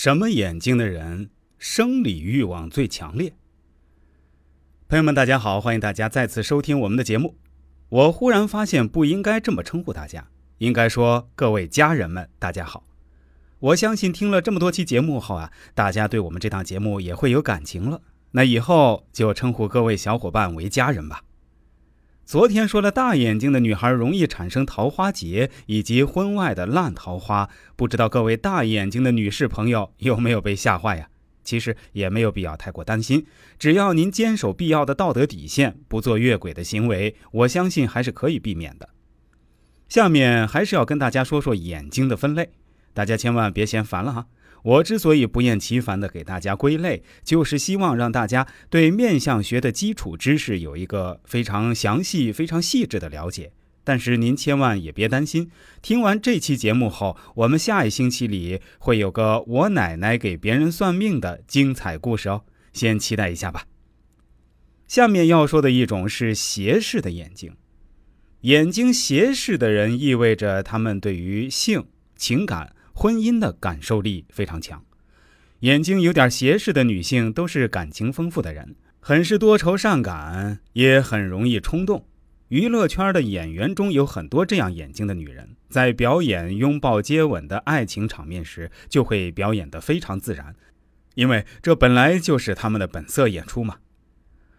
什么眼睛的人生理欲望最强烈？朋友们，大家好，欢迎大家再次收听我们的节目。我忽然发现不应该这么称呼大家，应该说各位家人们，大家好。我相信听了这么多期节目后啊，大家对我们这档节目也会有感情了。那以后就称呼各位小伙伴为家人吧。昨天说了，大眼睛的女孩容易产生桃花劫以及婚外的烂桃花，不知道各位大眼睛的女士朋友有没有被吓坏呀？其实也没有必要太过担心，只要您坚守必要的道德底线，不做越轨的行为，我相信还是可以避免的。下面还是要跟大家说说眼睛的分类，大家千万别嫌烦了哈。我之所以不厌其烦的给大家归类，就是希望让大家对面相学的基础知识有一个非常详细、非常细致的了解。但是您千万也别担心，听完这期节目后，我们下一星期里会有个我奶奶给别人算命的精彩故事哦，先期待一下吧。下面要说的一种是斜视的眼睛，眼睛斜视的人意味着他们对于性、情感。婚姻的感受力非常强，眼睛有点斜视的女性都是感情丰富的人，很是多愁善感，也很容易冲动。娱乐圈的演员中有很多这样眼睛的女人，在表演拥抱接吻的爱情场面时，就会表演得非常自然，因为这本来就是他们的本色演出嘛。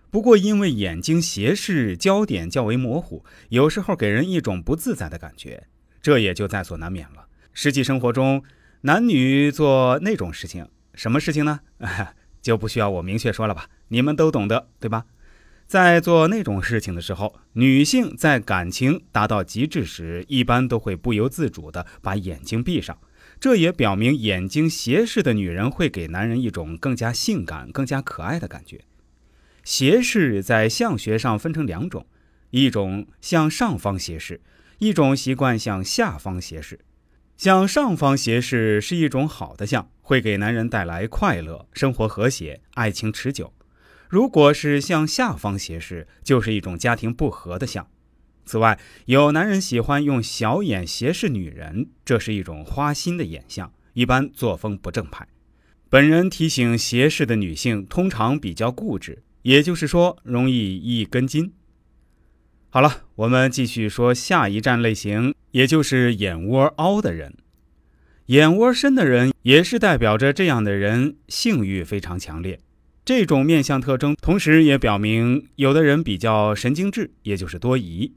不过，因为眼睛斜视，焦点较为模糊，有时候给人一种不自在的感觉，这也就在所难免了。实际生活中，男女做那种事情，什么事情呢？就不需要我明确说了吧？你们都懂得，对吧？在做那种事情的时候，女性在感情达到极致时，一般都会不由自主地把眼睛闭上。这也表明，眼睛斜视的女人会给男人一种更加性感、更加可爱的感觉。斜视在相学上分成两种，一种向上方斜视，一种习惯向下方斜视。向上方斜视是一种好的相，会给男人带来快乐、生活和谐、爱情持久。如果是向下方斜视，就是一种家庭不和的相。此外，有男人喜欢用小眼斜视女人，这是一种花心的眼相，一般作风不正派。本人提醒斜视的女性通常比较固执，也就是说容易一根筋。好了，我们继续说下一站类型，也就是眼窝凹的人。眼窝深的人也是代表着这样的人性欲非常强烈。这种面相特征，同时也表明有的人比较神经质，也就是多疑。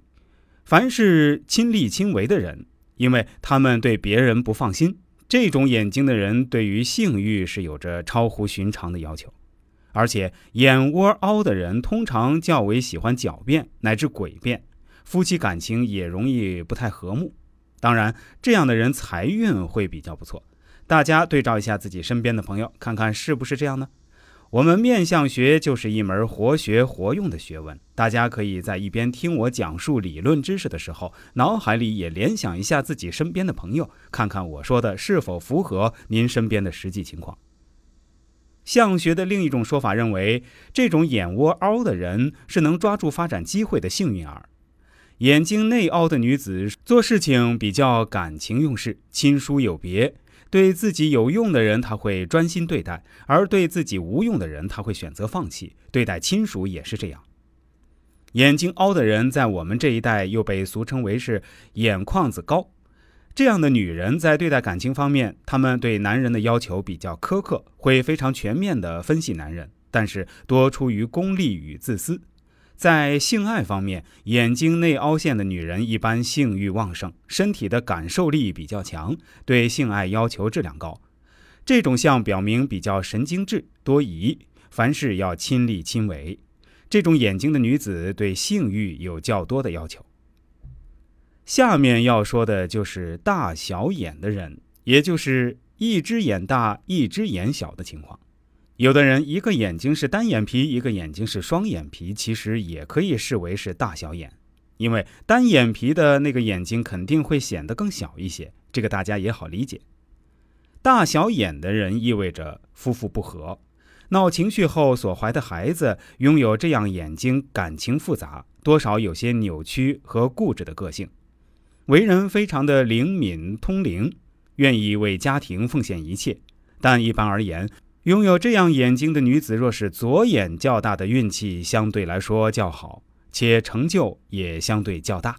凡是亲力亲为的人，因为他们对别人不放心，这种眼睛的人对于性欲是有着超乎寻常的要求。而且眼窝凹的人通常较为喜欢狡辩乃至诡辩，夫妻感情也容易不太和睦。当然，这样的人财运会比较不错。大家对照一下自己身边的朋友，看看是不是这样呢？我们面相学就是一门活学活用的学问，大家可以在一边听我讲述理论知识的时候，脑海里也联想一下自己身边的朋友，看看我说的是否符合您身边的实际情况。相学的另一种说法认为，这种眼窝凹的人是能抓住发展机会的幸运儿。眼睛内凹的女子做事情比较感情用事，亲疏有别。对自己有用的人，他会专心对待；而对自己无用的人，他会选择放弃。对待亲属也是这样。眼睛凹的人在我们这一代又被俗称为是眼眶子高。这样的女人在对待感情方面，她们对男人的要求比较苛刻，会非常全面的分析男人，但是多出于功利与自私。在性爱方面，眼睛内凹陷的女人一般性欲旺盛，身体的感受力比较强，对性爱要求质量高。这种相表明比较神经质、多疑，凡事要亲力亲为。这种眼睛的女子对性欲有较多的要求。下面要说的就是大小眼的人，也就是一只眼大一只眼小的情况。有的人一个眼睛是单眼皮，一个眼睛是双眼皮，其实也可以视为是大小眼，因为单眼皮的那个眼睛肯定会显得更小一些，这个大家也好理解。大小眼的人意味着夫妇不和，闹情绪后所怀的孩子拥有这样眼睛，感情复杂，多少有些扭曲和固执的个性。为人非常的灵敏通灵，愿意为家庭奉献一切，但一般而言，拥有这样眼睛的女子，若是左眼较大的运气相对来说较好，且成就也相对较大。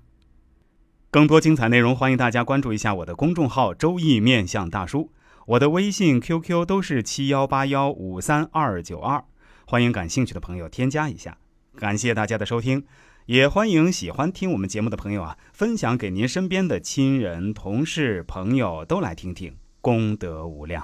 更多精彩内容，欢迎大家关注一下我的公众号“周易面相大叔”，我的微信、QQ 都是七幺八幺五三二九二，欢迎感兴趣的朋友添加一下。感谢大家的收听，也欢迎喜欢听我们节目的朋友啊，分享给您身边的亲人、同事、朋友都来听听，功德无量。